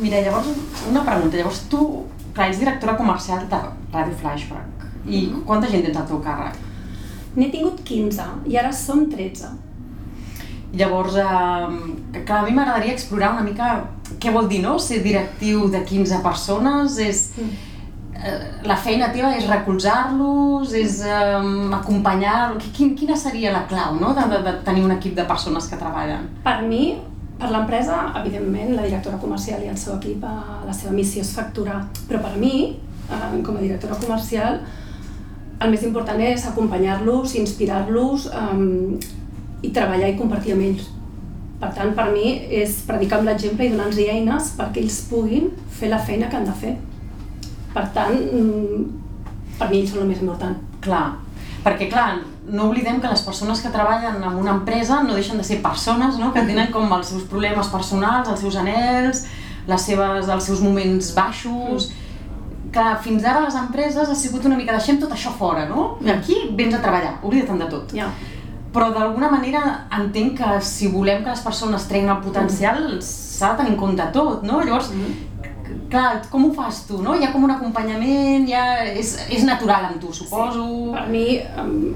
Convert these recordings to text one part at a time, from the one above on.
mira, llavors, una pregunta. Llavors, tu, clar, ets directora comercial de Ràdio Flashback. I Mhm. quanta gent tens al teu càrrec? N'he tingut 15 i ara som 13. Llavors, eh, clar, a mi m'agradaria explorar una mica què vol dir, no?, ser directiu de 15 persones, és... eh, La feina teva és recolzar-los, és eh, acompanyar-los... Quin, quina seria la clau, no?, de, de, de tenir un equip de persones que treballen? Per mi, per l'empresa, evidentment, la directora comercial i el seu equip, eh, la seva missió és facturar. Però per mi, eh, com a directora comercial, el més important és acompanyar-los, inspirar-los eh, i treballar i compartir amb ells. Per tant, per mi és predicar amb l'exemple i donar-los eines perquè ells puguin fer la feina que han de fer. Per tant, mm, per mi ells són el més important. Clar, perquè clar, no oblidem que les persones que treballen en una empresa no deixen de ser persones, no?, que tenen com els seus problemes personals, els seus anells, les seves, els seus moments baixos... Clar, fins ara les empreses ha sigut una mica deixem tot això fora, no? I aquí vens a treballar, oblida't de tot. Ja. Però d'alguna manera entenc que si volem que les persones treguin el potencial s'ha de tenir en compte tot, no? Llavors, clar, com ho fas tu, no? Hi ha com un acompanyament, ja és, és natural amb tu, suposo. Per mi,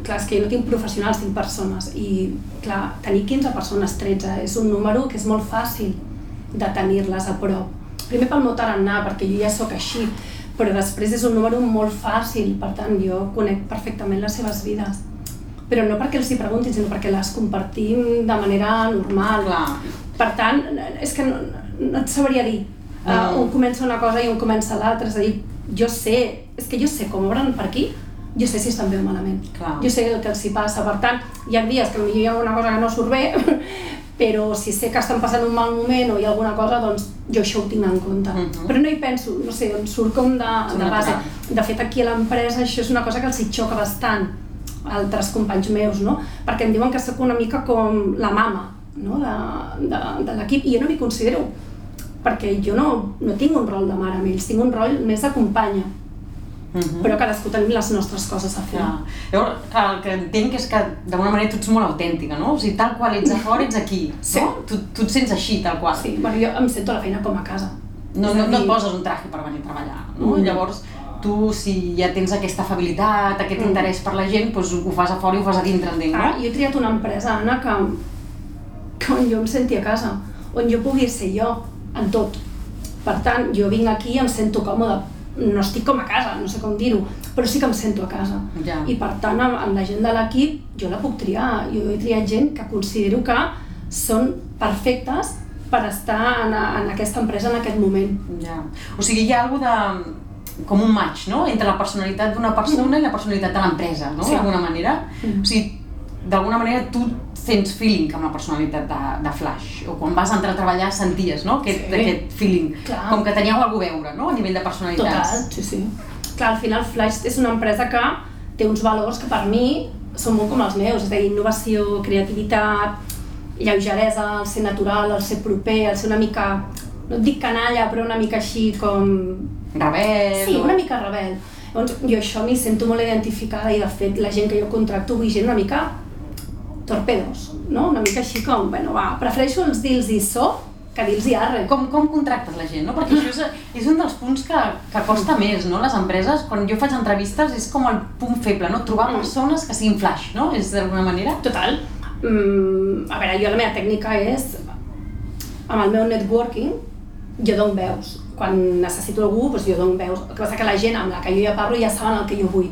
clar, és que jo no tinc professionals, tinc persones i, clar, tenir 15 persones, 13, és un número que és molt fàcil de tenir-les a prop. Primer pel meu tarannà, perquè jo ja sóc així, però després és un número molt fàcil, per tant, jo conec perfectament les seves vides. Però no perquè els hi preguntin, sinó perquè les compartim de manera normal. Clar. Per tant, és que no, no et sabria dir. Uh, Mm. un comença una cosa i un comença l'altra, és a dir, jo sé, és que jo sé com obren per aquí, jo sé si estan bé o malament. Clar. Jo sé el que els hi passa, per tant, hi ha dies que potser hi ha una cosa que no surt bé, però si sé que estan passant un mal moment o hi ha alguna cosa, doncs jo això ho tinc en compte. Mhm. Però no hi penso, no sé, em surt com de, de base. De fet, aquí a l'empresa això és una cosa que els hi xoca bastant altres companys meus, no? Perquè em diuen que sóc una mica com la mama no? de, de, de l'equip i jo no m'hi considero perquè jo no, no tinc un rol de mare amb ells, tinc un rol més de companya, Mhm. però cadascú tenim les nostres coses a fer. Clar. Llavors, clar, el que entenc és que d'alguna manera tu ets molt autèntica, no? O sigui, tal qual ets a fora, ets aquí, Sí. no? Tu, tu et sents així, tal qual. Sí, bueno, jo em sento la feina com a casa. No, És no, a no et dir, poses un traje per venir a treballar, no? Mm. Llavors, tu, si ja tens aquesta afabilitat, aquest Mm. interès per la gent, doncs ho fas a fora i ho fas a dintre, entenc, Ah, no? jo he triat una empresa, Anna, que, que on jo em senti a casa, on jo pugui ser jo, en tot. Per tant, jo vinc aquí i em sento còmoda. No estic com a casa, no sé com dir-ho, però sí que em sento a casa. Ja. I per tant, amb, amb la gent de l'equip, jo la puc triar. Jo he triat gent que considero que són perfectes per estar en, en aquesta empresa en aquest moment. Ja. O sigui, hi ha alguna de com un match, no?, entre la personalitat d'una persona i la personalitat de l'empresa, no?, Sí. d'alguna manera. Mm. O sigui, d'alguna manera tu tens feeling amb la personalitat de, de Flash, o quan vas entrar a treballar senties, no?, aquest, Sí. aquest feeling, Clar. com que teníeu alguna a veure, no?, a nivell de personalitats. Total, sí, sí. Clar, al final Flash és una empresa que té uns valors que per mi són molt com els meus, és a dir, innovació, creativitat, lleugeresa, el ser natural, el ser proper, el ser una mica, no et dic canalla, però una mica així com... Rebel... Sí, o- una mica rebel. Llavors, jo això m'hi sento molt identificada i de fet la gent que jo contracto vull gent una mica torpedos, no? Una mica així com, bueno, va, prefereixo els dils i so que dils i arre. Com, com contractes la gent, no? Perquè això és, és un dels punts que, que costa més, no? Les empreses, quan jo faig entrevistes, és com el punt feble, no? Trobar Mm. persones que siguin flash, no? És d'alguna manera? Total. Mm, a veure, jo la meva tècnica és, amb el meu networking, jo dono veus. Quan necessito algú, doncs jo dono veus. El que passa que la gent amb la que jo ja parlo ja saben el que jo vull.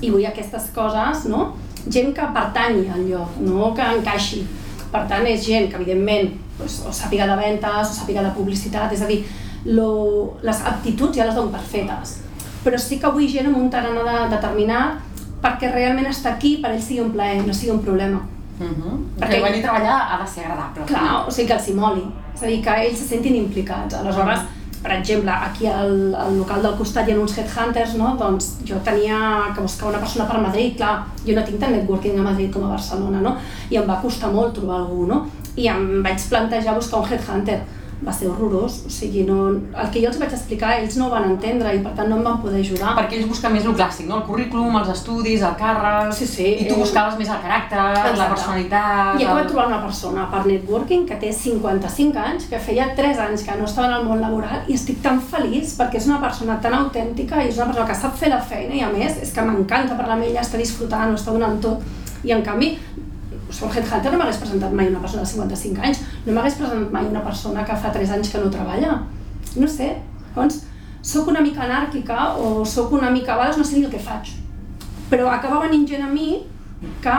I vull aquestes coses, no? Gent que pertanyi al lloc, no que encaixi. Per tant, és gent que, evidentment, doncs, o sàpiga de ventes, o sàpiga de publicitat, és a dir, lo, les aptituds ja les dono per fetes. Però sí que vull gent amb un tarannà de, determinat perquè realment estar aquí per ell sigui un plaer, no sigui un problema. Uh -huh. Perquè- venir a treballar ha de ser agradable. Clar, o sigui que els hi moli, és a dir, que ells se sentin implicats. Aleshores, per exemple, aquí al, al local del costat hi ha uns headhunters, no? doncs jo tenia que buscar una persona per Madrid, clar, jo no tinc tant networking a Madrid com a Barcelona, no? i em va costar molt trobar algú, no? i em vaig plantejar buscar un headhunter. Va ser horrorós, o sigui, no, el que jo els vaig explicar ells no ho van entendre i per tant no em van poder ajudar. Perquè ells busquen més el clàssic, no? El currículum, els estudis, el càrrec... Sí, sí, I tu eh, buscaves més el caràcter, Exacte. la personalitat... I he el- acabat trobant una persona per networking que té 55 anys, que feia 3 anys que no estava en el món laboral i estic tan feliç perquè és una persona tan autèntica i és una persona que sap fer la feina i a més és que m'encanta parlar amb ella, està disfrutant, ho està donant tot i en canvi som Headhunter no m'hagués presentat mai una persona de 55 anys, no m'hagués presentat mai una persona que fa 3 anys que no treballa. No sé, llavors, sóc una mica anàrquica o sóc una mica, a vegades no sé ni el que faig, però acaba venint gent a mi que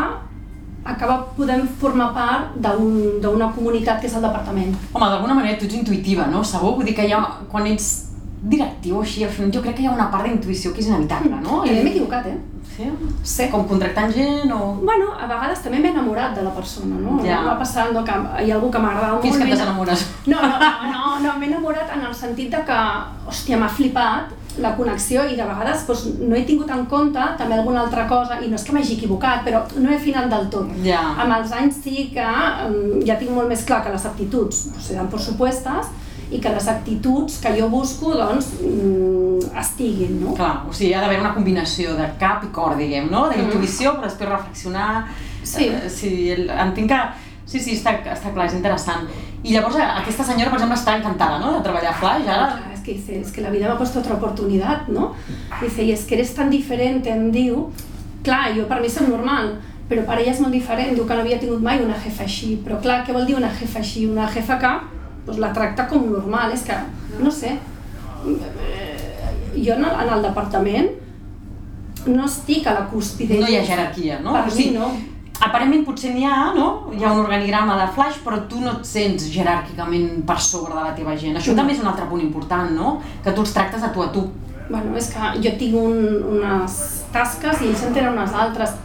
acaba podent formar part d'un- d'una comunitat que és el departament. Home, d'alguna manera tu ets intuïtiva, no? Segur, vull dir que ha, quan ets directiu així, al final jo crec que hi ha una part d'intuïció que és inevitable, no? I m'he equivocat, eh? Sí? Sí. Com contractant gent o... Bueno, a vegades també m'he enamorat de la persona, no? Ja. Va passant que hi ha algú que m'agradava molt. Fins que et desenamores. No, no, no, no, no m'he enamorat en el sentit de que, hòstia, m'ha flipat la connexió i de vegades doncs, no he tingut en compte també alguna altra cosa, i no és que m'hagi equivocat, però no he afinat del tot. Ja. Amb els anys sí que um, ja tinc molt més clar que les aptituds pues, seran per supuestes i que les actituds que jo busco doncs, mm, estiguin, no? Clar, o sigui, ha d'haver una combinació de cap i cor, diguem, no? D'intuïció, però després reflexionar... Sí. Eh, sí, el- entenc que... Sí, sí, està, està clar, és interessant. I llavors eh, aquesta senyora, per exemple, està encantada, no?, de treballar a Flash, ara... Es que dice, es que la vida me ha puesto otra oportunidad, ¿no? Dice, y es que eres tan diferente, em diu, clar, jo per mi soc normal, però per ella és molt diferent, diu que no havia tingut mai una jefa així, però clar, què vol dir una jefa així? Una jefa que doncs, la tracta com normal, és que, no sé, eh, jo en el, en el departament no estic a la cúspide. No hi ha jerarquia, no? Per O sigui, mi no. Aparentment potser n'hi ha, no? Hi ha un organigrama de Flash, però tu no et sents jeràrquicament per sobre de la teva gent. Això No. també és un altre punt important, no? Que tu els tractes a tu a tu. Bueno, és que jo tinc un, unes tasques i ells en tenen unes altres,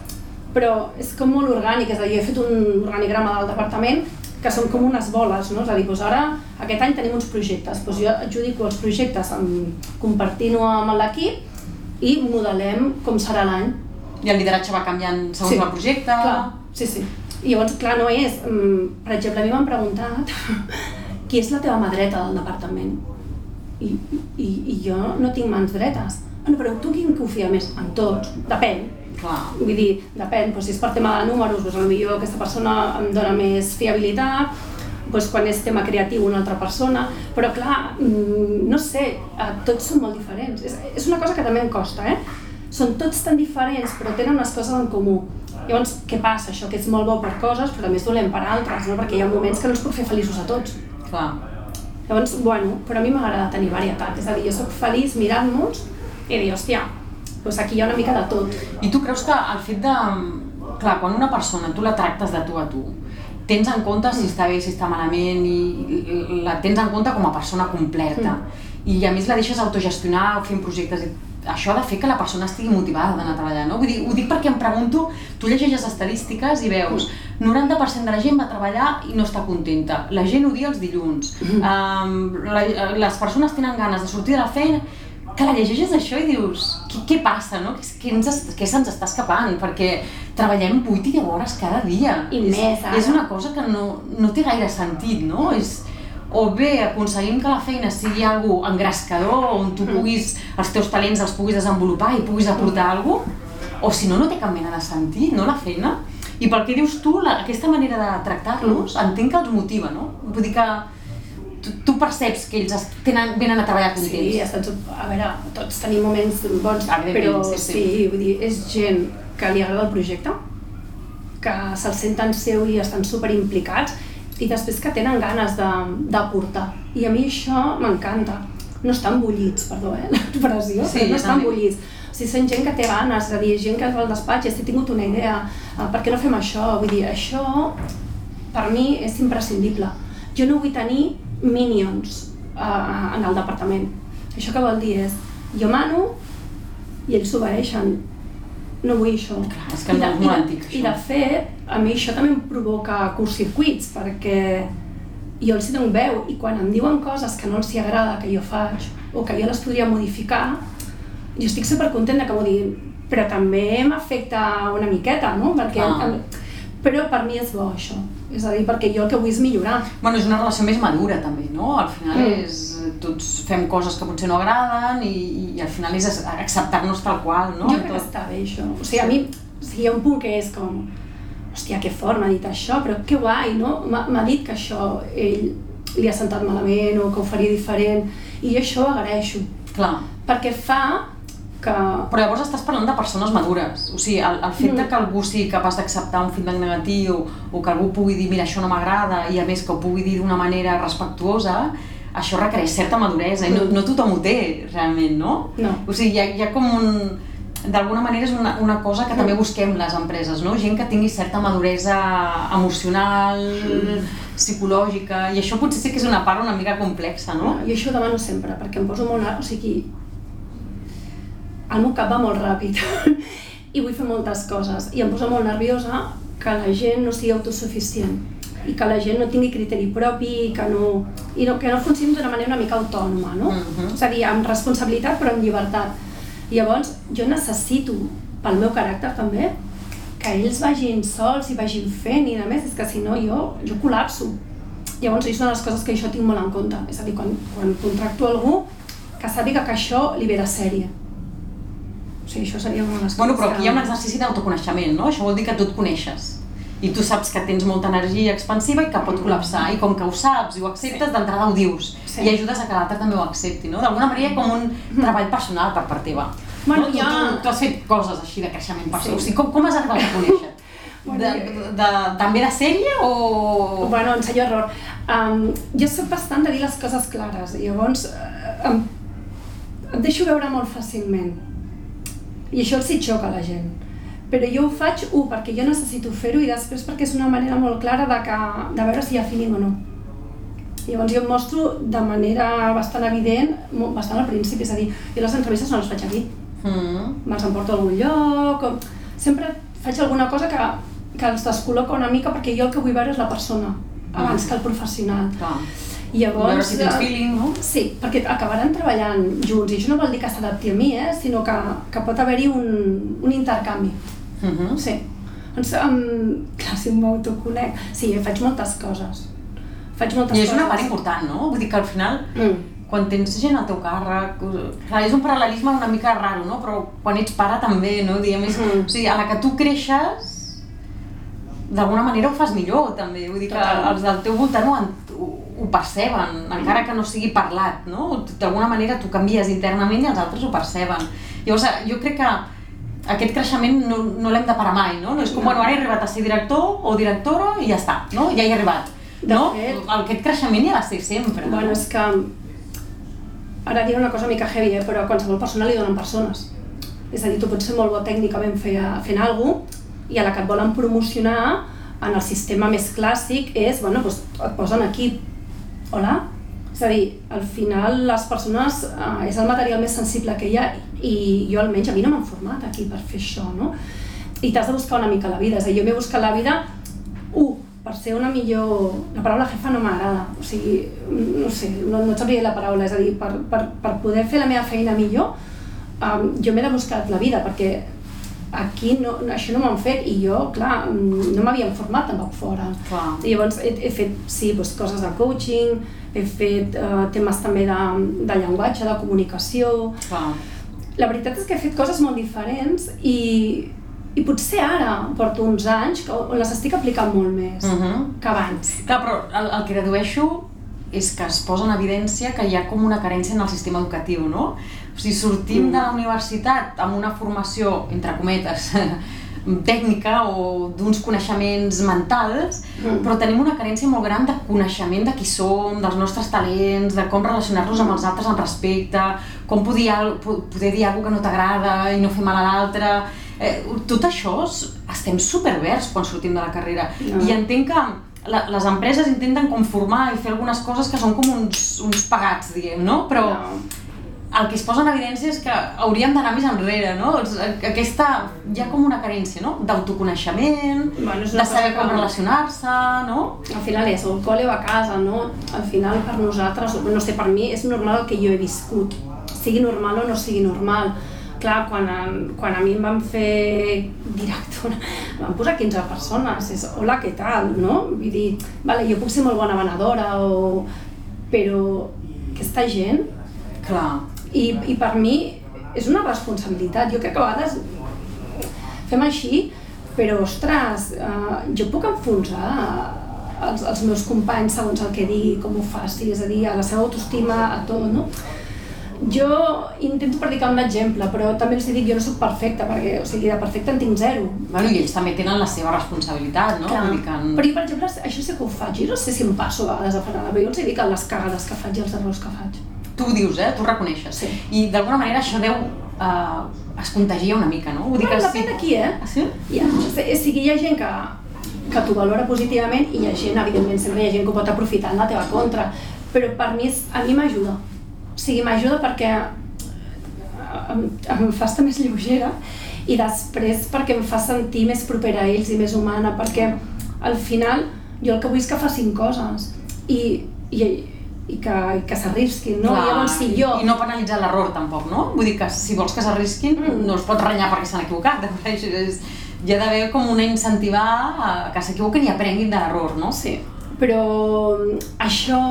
però és com molt orgànic, és a dir, jo he fet un organigrama del departament que són com unes boles, no? És a dir, doncs ara aquest any tenim uns projectes, doncs jo adjudico els projectes, amb, compartint-ho amb l'equip i modelem com serà l'any. I el lideratge va canviant segons Sí, el projecte. Clar, sí, sí. I llavors, clar, no és... mm, Per exemple, a mi m'han preguntat qui és la teva mà dreta del departament? I, i, i jo no tinc mans dretes. Ah, no, però tu qui en confia més? En tots. Depèn. Clar. Vull dir, depèn, doncs, si és per tema de números, doncs potser aquesta persona em dona més fiabilitat, doncs quan és tema creatiu una altra persona, però clar, mm, no sé, eh, tots són molt diferents. És, és una cosa que també em costa, eh? Són tots tan diferents, però tenen unes coses en comú. Llavors, què passa? Això que és molt bo per coses, però també és dolent per altres, no? Perquè hi ha moments que no els puc fer feliços a tots. Clar. Llavors, bueno, però a mi m'agrada tenir varietat, és a dir, jo sóc feliç mirant-nos i dir, hòstia, doncs aquí hi ha una mica de tot. I tu creus que el fet de... Clar, quan una persona tu la tractes de tu a tu, tens en compte si està bé, si està malament, i la tens en compte com a persona completa. I a més la deixes autogestionar fent projectes i això ha de fer que la persona estigui motivada d'anar a treballar, no? Vull dir, ho dic perquè em pregunto, tu llegeixes estadístiques i veus 90% de la gent va treballar i no està contenta, la gent odia els dilluns, um, la, les persones tenen ganes de sortir de la feina, que la llegeixes això i dius, què, què passa, no? Què, què, ens, què se'ns està escapant? Perquè treballem 8 i 10 hores cada dia. I és, més, ara. És una cosa que no, no té gaire sentit, no? És, o bé aconseguim que la feina sigui algo engrescador, on tu puguis, els teus talents els puguis desenvolupar i puguis aportar alguna cosa, o si no, no té cap mena de sentit, no, la feina? I pel que dius tu, la, aquesta manera de tractar-los, entenc que els motiva, no? Vull dir que tu, tu perceps que ells tenen, venen a treballar contents. Sí, estan, a veure, tots tenim moments bons, però sí, sí, sí. vull dir, és gent que li agrada el projecte, que se'l senten seu i estan super implicats, i després que tenen ganes de- d'aportar. I a mi això m'encanta. No estan bullits, perdó, eh, l'expressió, Sí, però no estan també. bullits. O sigui, són gent que té ganes, és a dir, gent que va al despatx, he tingut una idea, uh, per què no fem això? Vull dir, això per mi és imprescindible. Jo no vull tenir minions uh, en el departament. Això què vol dir és, jo mano i ells s'obeeixen. No vull això. Clar, és que no és antic, això. I de fet, a mi això també em provoca curtcircuits, perquè jo els hi dono veu i quan em diuen coses que no els hi agrada que jo faig o que jo les podria modificar, jo estic supercontenta que m'ho diguin, però també m'afecta una miqueta, no? Perquè, Ah. però per mi és bo això. És a dir, perquè jo el que vull és millorar. Bueno, és una relació més madura també, no? Al final Mm. és... Tots fem coses que potser no agraden i, i al final és acceptar-nos tal qual, no? jo crec que està bé això. O sigui, a mi, o sigui, hi ha un punt que és com, hòstia, que fort m'ha dit això, però que guai, no? M'ha dit que això ell li ha sentat malament o que ho faria diferent i jo això ho agraeixo, Clar. perquè fa que... Però llavors estàs parlant de persones madures. O sigui, el, el fet Mm. de que algú sigui capaç d'acceptar un feedback negatiu o que algú pugui dir, mira, això no m'agrada, i a més que ho pugui dir d'una manera respectuosa, això requereix certa maduresa i no, Mm. no tothom ho té, realment, no? No. O sigui, hi ha, hi ha com un... D'alguna manera és una, una cosa que també Mm. busquem les empreses, no? Gent que tingui certa maduresa emocional, psicològica, i això potser sí que és una part una mica complexa, no? Jo això ho demano sempre, perquè em poso molt... O sigui, el meu cap va molt ràpid i vull fer moltes coses i em posa molt nerviosa que la gent no sigui autosuficient i que la gent no tingui criteri propi i que no, i no, que no funcioni d'una manera una mica autònoma, no? Mhm. És a dir, amb responsabilitat però amb llibertat. Llavors jo necessito, pel meu caràcter també, que ells vagin sols i vagin fent i a més, és que si no jo, jo col·lapso. Llavors, això de les coses que jo tinc molt en compte. És a dir, quan, quan contracto algú, que sàpiga que això li ve de sèrie. O sigui, això seria una de les Bueno, però aquí hi ha un exercici d'autoconeixement, no? Això vol dir que tu et coneixes. I tu saps que tens molta energia expansiva i que pot col·lapsar. I com que ho saps i ho acceptes, Sí. d'entrada ho dius. Sí. I ajudes a que l'altre també ho accepti, no? D'alguna manera com un treball personal per part teva. Bueno, no? tu, ha- tu, tu has fet coses així de creixement personal. Sí. O sigui, com, com has arribat a conèixer? Bueno, de, jo- de, també de sèrie o...? Bueno, ensayo error. Um, jo soc bastant de dir les coses clares, i llavors uh, em, em deixo veure molt fàcilment. I això els hi xoca a la gent. Però jo ho faig, un, perquè jo necessito fer-ho, i després perquè és una manera molt clara de, que, de veure si hi ha feeling o no. Llavors jo em mostro de manera bastant evident, bastant al principi, és a dir, jo les entrevistes no les faig aquí, Mm. me'ls emporto a algun lloc, o... sempre faig alguna cosa que, que els descol·loca una mica perquè jo el que vull veure és la persona, abans Mm. que el professional. Clar. I llavors... Veure si tens eh, feeling, no? Sí, perquè acabaran treballant junts i això no vol dir que s'adapti a mi, eh? sinó que, que pot haver-hi un, un intercanvi. Mm -hmm. Sí. Doncs, um, clar, si m'autoconec... Sí, faig moltes coses. Faig moltes I és coses. una part important, no? Vull dir que al final Mm. quan tens gent al teu càrrec, clar, és un paral·lelisme una mica raro, no? Però quan ets pare també, no? Diguem, és, Mhm. o sigui, a la que tu creixes, d'alguna manera ho fas millor, també. Vull dir que Total. els del teu voltant ho, ho, perceben, encara que no sigui parlat, no? D'alguna manera tu canvies internament i els altres ho perceben. Llavors, jo crec que aquest creixement no, no l'hem de parar mai, no? No és com, No. bueno, ara he arribat a ser director o directora i ja està, no? Ja hi he arribat. De no? fet- Aquest creixement hi ha de ser sempre. Bueno, no? és que... Ara diré una cosa mica heavy, eh? però a qualsevol persona li donen persones. És a dir, tu pots ser molt bo tècnicament fer, fent alguna cosa i a la que et volen promocionar en el sistema més clàssic és, bueno, doncs et posen equip. Hola? És a dir, al final les persones eh, és el material més sensible que hi ha i jo almenys a mi no m'han format aquí per fer això, no? I t'has de buscar una mica la vida, és a dir, jo m'he buscat la vida, un, per ser una millor... La paraula jefa no m'agrada, o sigui, no sé, no, no et sabria la paraula, és a dir, per, per, per poder fer la meva feina millor, um, jo m'he de buscar la vida, perquè aquí no, això no m'han fet i jo, clar, no m'havien format tampoc fora. Clar. I llavors he, he fet, sí, doncs, coses de coaching, he fet uh, temes també de, de llenguatge, de comunicació... Clar. La veritat és que he fet coses molt diferents i, i potser ara porto uns anys que, on les estic aplicant molt més Mhm. que abans. Clar, però el, el que dedueixo és que es posa en evidència que hi ha com una carència en el sistema educatiu, no? O sigui, sortim Mm. de la universitat amb una formació, entre cometes, tècnica o d'uns coneixements mentals, Mm. però tenim una carència molt gran de coneixement de qui som, dels nostres talents, de com relacionar-nos amb els altres amb respecte, com poder, poder dir alguna que no t'agrada i no fer mal a l'altre. Eh, tot això es- estem superverds quan sortim de la carrera. No. I entenc que la, les empreses intenten conformar i fer algunes coses que són com uns, uns pagats, diguem, no? Però No. El que es posa en evidència és que hauríem d'anar més enrere, no? Els- Aquesta, hi ha com una carència, no? D'autoconeixement, Bueno, de saber com que- relacionar-se, no? Al final és el col·le o a casa, no? Al final per nosaltres, no sé, per mi és normal el que jo he viscut, sigui normal o no sigui normal. clar, quan, quan a mi em van fer directora, em van posar 15 persones, és hola, què tal, no? Vull dir, vale, jo puc ser molt bona venedora, o... però aquesta gent... Clar. I, I per mi és una responsabilitat. Jo crec que a vegades fem així, però, ostres, uh, jo puc enfonsar els, els meus companys segons el que digui, com ho faci, és a dir, a la seva autoestima, a tot, no? Jo intento predicar un exemple, però també els dic, jo no sóc perfecta, perquè, o sigui, de perfecte en tinc zero. Bueno, i ells també tenen la seva responsabilitat, no? Clar. Que... en- Però jo, per exemple, això sí que ho faig. Jo no sé si em passo a vegades a frenada, però jo els dic les cagades que faig i els errors que faig. Tu ho dius, eh? Tu ho reconeixes. Sí. I d'alguna manera això deu... Uh, es contagia una mica, no? Vull dir Bueno, depèn de qui, eh? Ah, sí? Ha, o sigui, hi ha gent que, que t'ho valora positivament i hi ha gent, evidentment, sempre hi ha gent que ho pot aprofitar en la teva contra, però per mi, és, a mi m'ajuda. O sigui, m'ajuda perquè em, em fa estar més lleugera i després perquè em fa sentir més propera a ells i més humana, perquè al final jo el que vull és que facin coses i, i, i que, i que s'arrisquin, no? I llavors si jo... I no penalitzar l'error tampoc, no? Vull dir que si vols que s'arrisquin, Mm. no els pots renyar perquè s'han equivocat. És, és, hi ha d'haver com una incentivar a que s'equivoquen i aprenguin de l'error, no? Sí, però això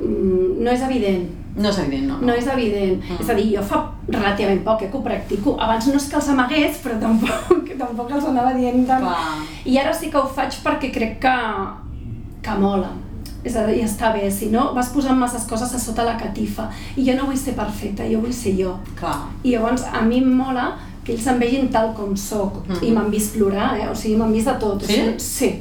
mm, no és evident. No és evident, no? No és evident. Mm. És a dir, jo fa relativament poc eh, que ho practico. Abans no és que els amagués, però tampoc, tampoc els anava dient tant. Clar. I ara sí que ho faig perquè crec que, que mola. És a dir, està bé, si no vas posant masses coses a sota la catifa. I jo no vull ser perfecta, jo vull ser jo. Clar. I llavors a mi em mola que ells em vegin tal com sóc. Mhm. I m'han vist plorar, eh? O sigui, m'han vist de tot. O Sí? sigui, sí.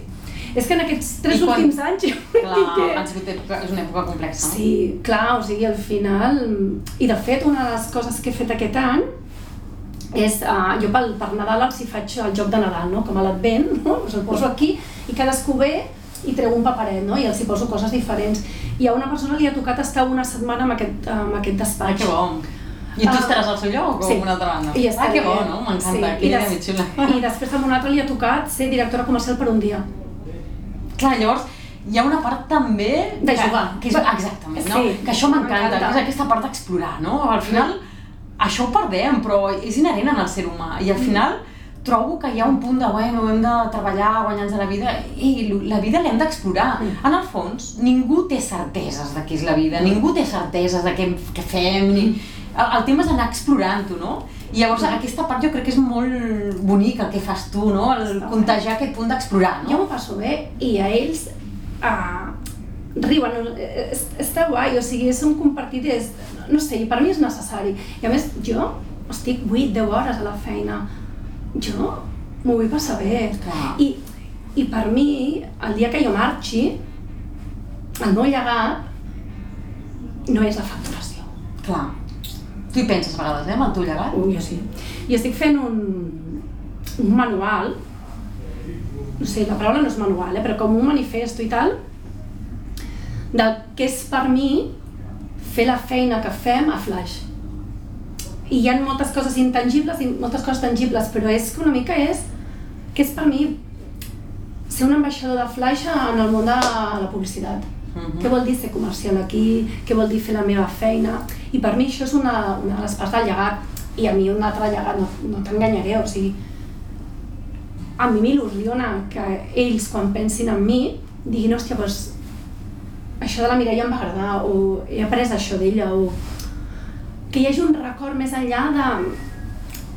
És que en aquests tres I quan- últims anys Clar, que... han sigut és una època complexa, no? Sí, clar, o sigui, al final... I de fet, una de les coses que he fet aquest any és, uh, jo pel, per Nadal els hi faig el joc de Nadal, no? com a l'advent, no? Us el poso aquí i cadascú ve i treu un paperet, no? I els hi poso coses diferents. I a una persona li ha tocat estar una setmana amb aquest, amb aquest despatx. que bo. I tu Ah, estaràs al seu lloc o sí. una altra banda? I ah, que bo, no? M'encanta, sí. que idea des- xula. I després a un altre li ha tocat ser directora comercial per un dia. Clar, llavors, hi ha una part també... De que, jugar. Que és, exactament, no? Sí, que això m'encanta, que és aquesta part d'explorar, no? Al final, això ho perdem, però és inherent en el ser humà. I al Mm. Trobo que hi ha un punt de, bueno, hem de treballar, guanyar-nos la vida, i la vida l'hem d'explorar. Mm. En el fons, ningú té certeses de què és la vida, ningú té certeses de què, què fem, ni... El, el tema és anar explorant-ho, no? I llavors aquesta part jo crec que és molt bonica el que fas tu, no? El Està bé. contagiar aquest punt d'explorar, no? Jo m'ho passo bé i a ells uh, riuen, eh, és, està guai, o sigui, és un compartit, és, no sé, i per mi és necessari. I a més, jo estic 8-10 hores a la feina, jo m'ho vull passar bé. Clar. I, I per mi, el dia que jo marxi, el meu llegat no és la facturació. Clar. Tu hi penses a vegades, eh, amb el teu llegat? Uh, jo sí. I estic fent un, un manual, no sé, la paraula no és manual, eh, però com un manifesto i tal, del que és per mi fer la feina que fem a Flash. I hi ha moltes coses intangibles i moltes coses tangibles, però és que una mica és que és per mi ser un ambaixador de Flash en el món de la publicitat. Mhm. Què vol dir ser comercial aquí? Què vol dir fer la meva feina? I per mi això és una, una de les parts del llegat. I a mi un altre llegat, no, no t'enganyaré, o sigui, a mi m'il·lusiona que ells, quan pensin en mi, diguin, hòstia, doncs, això de la Mireia em va agradar, o he après això d'ella, o que hi hagi un record més enllà de,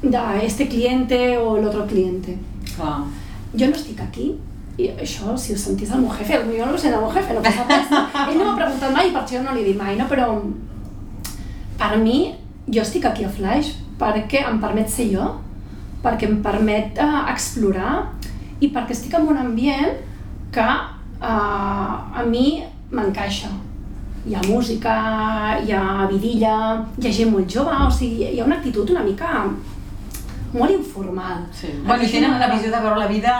de este cliente o l'altre cliente. Clar. Jo no estic aquí, i això, si ho sentís el meu jefe, potser no ho sent el meu jefe, no passa res. Ell no m'ha preguntat mai i per això no li he dit mai, no? però per mi, jo estic aquí a Flash perquè em permet ser jo, perquè em permet uh, explorar i perquè estic en un ambient que uh, a mi m'encaixa. Hi ha música, hi ha vidilla, hi ha gent molt jove, o sigui, hi ha una actitud una mica molt informal. Sí. Bueno, i tenen una visió de veure la vida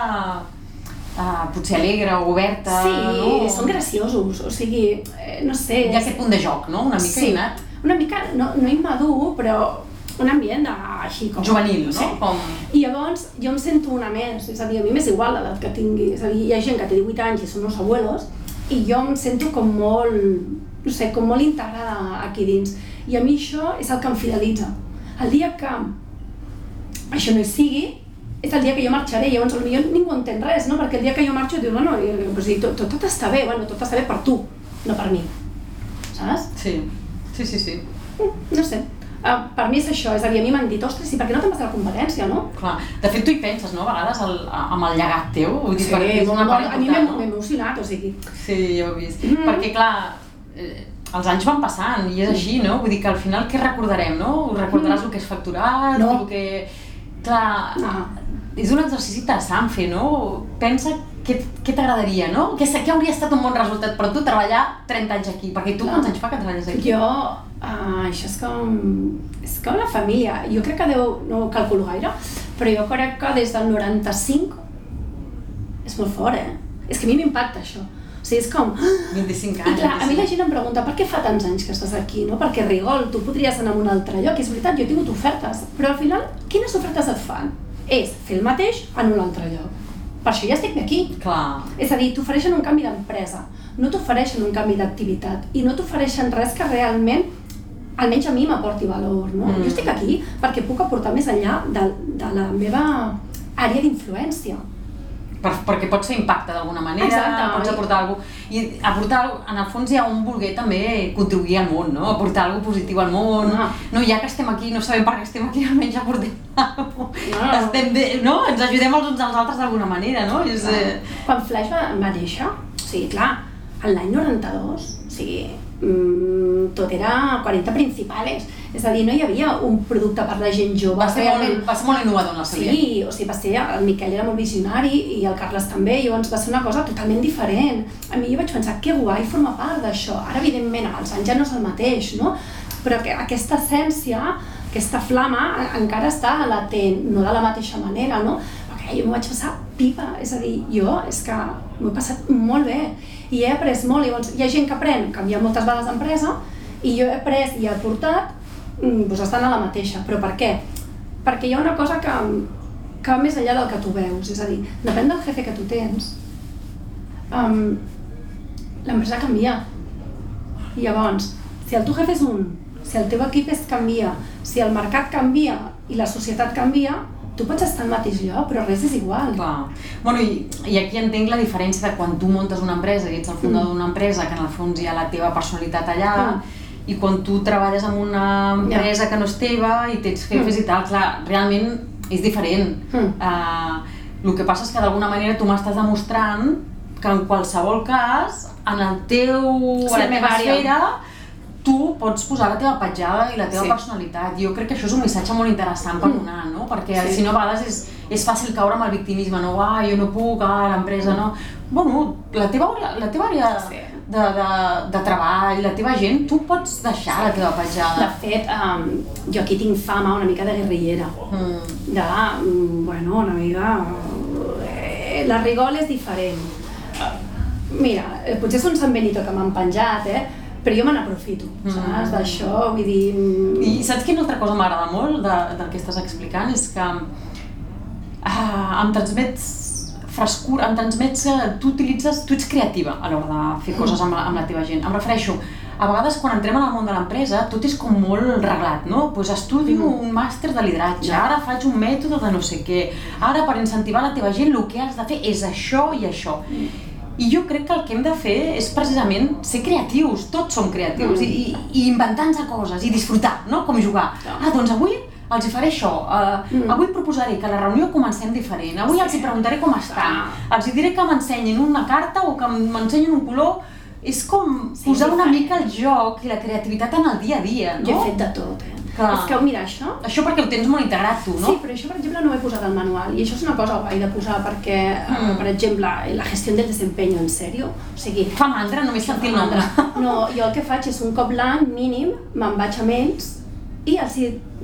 uh, potser alegre o oberta, Sí, no? són graciosos, o sigui, eh, no sé... Hi ha aquest punt de joc, no? Una mica sí, innat. una mica, no, no immadur, però un ambient de, així com... Juvenil, no? Sí. Com... I llavors jo em sento una més, és a dir, a mi m'és igual l'edat que tingui, és a dir, hi ha gent que té 18 anys i són els abuelos, i jo em sento com molt, no sé, com molt integrada aquí dins. I a mi això és el que em fidelitza. El dia que això no hi sigui, és el dia que jo marxaré, llavors potser ningú entén res, no? Perquè el dia que jo marxo diu, bueno, sigui, tot, tot, tot està bé, bueno, tot està bé per tu, no per mi, saps? Sí, sí, sí, sí. Mm, no sé, uh, per mi és això, és a dir, a mi m'han dit, ostres, i per què no te'n vas a la competència, no? Clar. De fet, tu hi penses, no? A vegades el, amb el llegat teu, vull dir, Sí, perquè és una molt, part a mi important, m'he m'he emocionat, o sigui, Sí, ja ho he vist. Mm. Perquè, clar, els anys van passant i és així, no? Vull dir que al final què recordarem, no? Recordaràs Mm. el que és facturat, No. el que... Clar, No. és un exercici interessant fer, no? Pensa què, què t'agradaria, no? Què, què hauria estat un bon resultat per tu treballar 30 anys aquí? Perquè tu Clar. quants anys fa que treballes aquí? Jo, uh, això és com, és com la família. Jo crec que deu, no ho calculo gaire, però jo crec que des del 95 és molt fort, eh? És que a mi m'impacta això. O sigui, és com... 25 I anys. clar, a mi la 25. gent em pregunta per què fa tants anys que estàs aquí, no? Perquè Rigol, tu podries anar a un altre lloc, és veritat, jo he tingut ofertes, però al final, quines ofertes et fan? És fer el mateix en un altre lloc. Per això ja estic aquí. Clar, És a dir, t'ofereixen un canvi d'empresa, no t'ofereixen un canvi d'activitat i no t'ofereixen res que realment, almenys a mi m'aporti valor, no? Mm. Jo estic aquí perquè puc aportar més enllà de, de la meva àrea d'influència. Per, perquè pots fer impacte d'alguna manera, Exacte. pots aportar alguna cosa, i aportar, en el fons hi ha un voler també contribuir al món, no? aportar alguna positiu al món, Ah. no, ja que estem aquí, no sabem per què estem aquí, almenys aportem alguna No. estem bé, no? Ens ajudem els uns als altres d'alguna manera, no? És, eh... Quan Flash va, va néixer, o sigui, clar, en l'any 92, o sigui, mm, tot era 40 principales, és a dir, no hi havia un producte per la gent jove. va, ser realment. molt, va ser molt innovador en la seva Sí, o sigui, va ser, el Miquel era molt visionari i el Carles també, llavors va ser una cosa totalment diferent. A mi jo vaig pensar, que guai formar part d'això. Ara, evidentment, amb els anys ja no és el mateix, no? Però que aquesta essència, aquesta flama, encara està latent, no de la mateixa manera, no? Perquè jo m'ho vaig passar pipa, és a dir, jo és que m'ho he passat molt bé i he après molt, llavors hi ha gent que aprèn, canvia moltes vegades d'empresa, i jo he après i he aportat mm, doncs estan a la mateixa. Però per què? Perquè hi ha una cosa que, que va més enllà del que tu veus, és a dir, depèn del jefe que tu tens, um, l'empresa canvia. I llavors, si el teu jefe és un, si el teu equip es canvia, si el mercat canvia i la societat canvia, tu pots estar al mateix lloc, però res és igual. Clar. Bueno, i, i aquí entenc la diferència de quan tu muntes una empresa i ets el fundador Mm. d'una empresa, que en el fons hi ha la teva personalitat allà, Mm. i quan tu treballes en una empresa que no és teva i tens jefes Mm. i tal, clar, realment és diferent. Mm. Uh, el que passa és que d'alguna manera tu m'estàs demostrant que en qualsevol cas, en el teu, Sí, a la la teva meva àrea. Tu pots posar la teva petjada i la teva Sí. personalitat. Jo crec que això és un missatge molt interessant per Mm. donar, no? Perquè Sí. si no, a vegades és, és fàcil caure amb el victimisme, no? Ah, jo no puc, ah, l'empresa no... Bueno, la teva, la teva àrea Sí. de, de, de treball, la teva gent, tu pots deixar la teva De petjada. fet, um, jo aquí tinc fama una mica de guerrillera. Mm. de, mm, bueno, una mica... Eh, la Rigol és diferent. Mira, eh, potser és un Sant Benito que m'han penjat, eh? Però jo me n'aprofito, Mm. saps? D'això, vull dir... mm, I saps quina altra cosa m'agrada molt de, del que estàs explicant? És que ah, em transmets frescura, em transmets que tu utilitzes, tu ets creativa a l'hora de fer coses amb la, amb la teva gent. Em refereixo, a vegades quan entrem en el món de l'empresa tot és com molt reglat, no? Pues estudio Mm. un màster de lideratge, Ja. ara faig un mètode de no sé què, ara per incentivar la teva gent el que has de fer és això i això. I jo crec que el que hem de fer és precisament ser creatius, tots som creatius, Mm. i, i, inventar-nos coses i disfrutar, no? Com jugar. Ah, doncs avui els hi faré això, uh, Mm. avui proposaré que la reunió comencem diferent, avui Sí. els hi preguntaré com estan, Clar. els hi diré que m'ensenyin una carta o que m'ensenyin un color, és com Sí, posar una mica el joc i la creativitat en el dia a dia, no? Jo he fet de tot, eh? Clar. És que, mira, això... Això perquè ho tens molt integrat tu, no? Sí, però això, per exemple, no ho he posat al manual i això és una cosa guai de posar perquè, Mm. mm. per exemple, la gestió del desempeño, en sèrio, o sigui... Fa mandra només sentir el nombre. No, jo el que faig és un cop l'any mínim, me'n vaig amb ells i els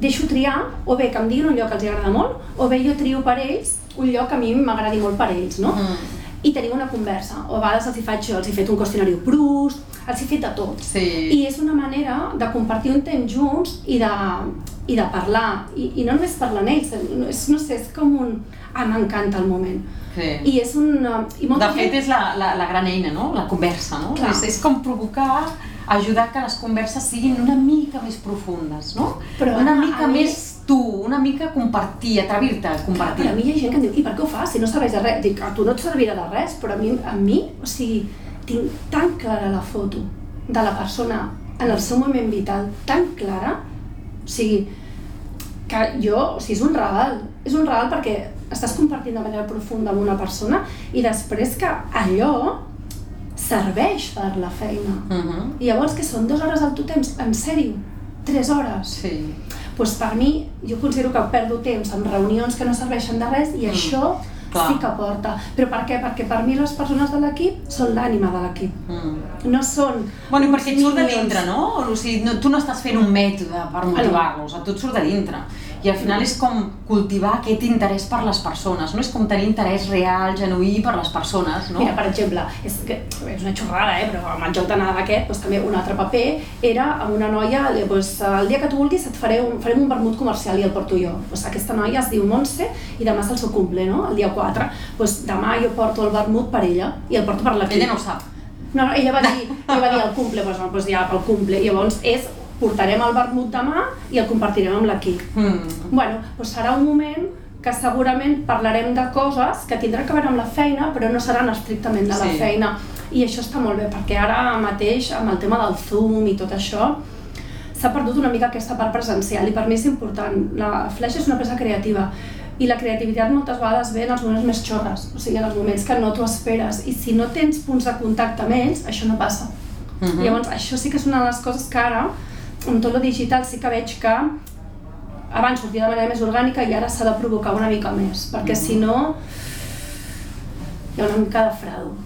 deixo triar, o bé que em diguin un lloc que els agrada molt, o bé jo trio per ells un lloc que a mi m'agradi molt per ells, no? Mm. I tenim una conversa, o a vegades els hi faig, els hi fet un qüestionari Proust, els hi fet de tot. Sí. I és una manera de compartir un temps junts i de, i de parlar. I, I no només parlar amb ells, no, és, no sé, és com un... Ah, m'encanta el moment. sí. I és un... I molta De fet, és la, la, la gran eina, no? La conversa, no? Clar. És, és com provocar ajudar que les converses siguin una mica més profundes, no? Però, una a mica mi- més tu, una mica compartir, atrevir-te a Clar, compartir. però a mi hi ha gent que em diu, i per què ho fas? Si no serveix de res. Dic, a tu no et servirà de res, però a mi, a mi o sigui, tinc tan clara la foto de la persona en el seu moment vital, tan clara, o sigui, que jo, o sigui, és un regal, és un regal perquè estàs compartint de manera profunda amb una persona i després que allò serveix per la feina. Uh -huh. I llavors que són dues hores al teu temps, en sèrio, tres hores Sí. pues per mi, jo considero que perdo temps en reunions que no serveixen de res i Mm, això clar. sí que porta. Però per què? Perquè per mi les persones de l'equip són l'ànima de l'equip. Mm. No són Bueno, i perquè et surt de dintre, no? O sigui, no, tu no estàs fent un mètode per motivar-los, a tu et surt de dintre. I al final és com cultivar aquest interès per les persones, no? És com tenir interès real, genuí per les persones, no? Mira, per exemple, és, que, és una xorrada, eh? però amb el joc d'anada aquest, doncs, també un altre paper era amb una noia, doncs, el dia que tu vulguis et faré un, farem un vermut comercial i el porto jo. Doncs, aquesta noia es diu Montse i demà és el seu cumple, no? el dia 4. Doncs, demà jo porto el vermut per ella i el porto per l'equip. Ella no ho sap. No, no, ella va dir, ella va dir el cumple, doncs, doncs ja pel cumple. Llavors és, portarem el vermut demà i el compartirem amb l'equip. Mm. Bueno, doncs serà un moment que segurament parlarem de coses que tindran que veure amb la feina, però no seran estrictament de la Sí. feina. I això està molt bé, perquè ara mateix, amb el tema del Zoom i tot això, s'ha perdut una mica aquesta part presencial i per mi és important. La Flash és una empresa creativa i la creativitat moltes vegades ve en els moments més xorres, o sigui, en els moments que no t'ho esperes. I si no tens punts de contacte amb ells, això no passa. Mhm. Llavors, això sí que és una de les coses que ara, amb tot lo digital, sí que veig que abans sortia de manera més orgànica i ara s'ha de provocar una mica més, perquè si no hi ha una mica de bé.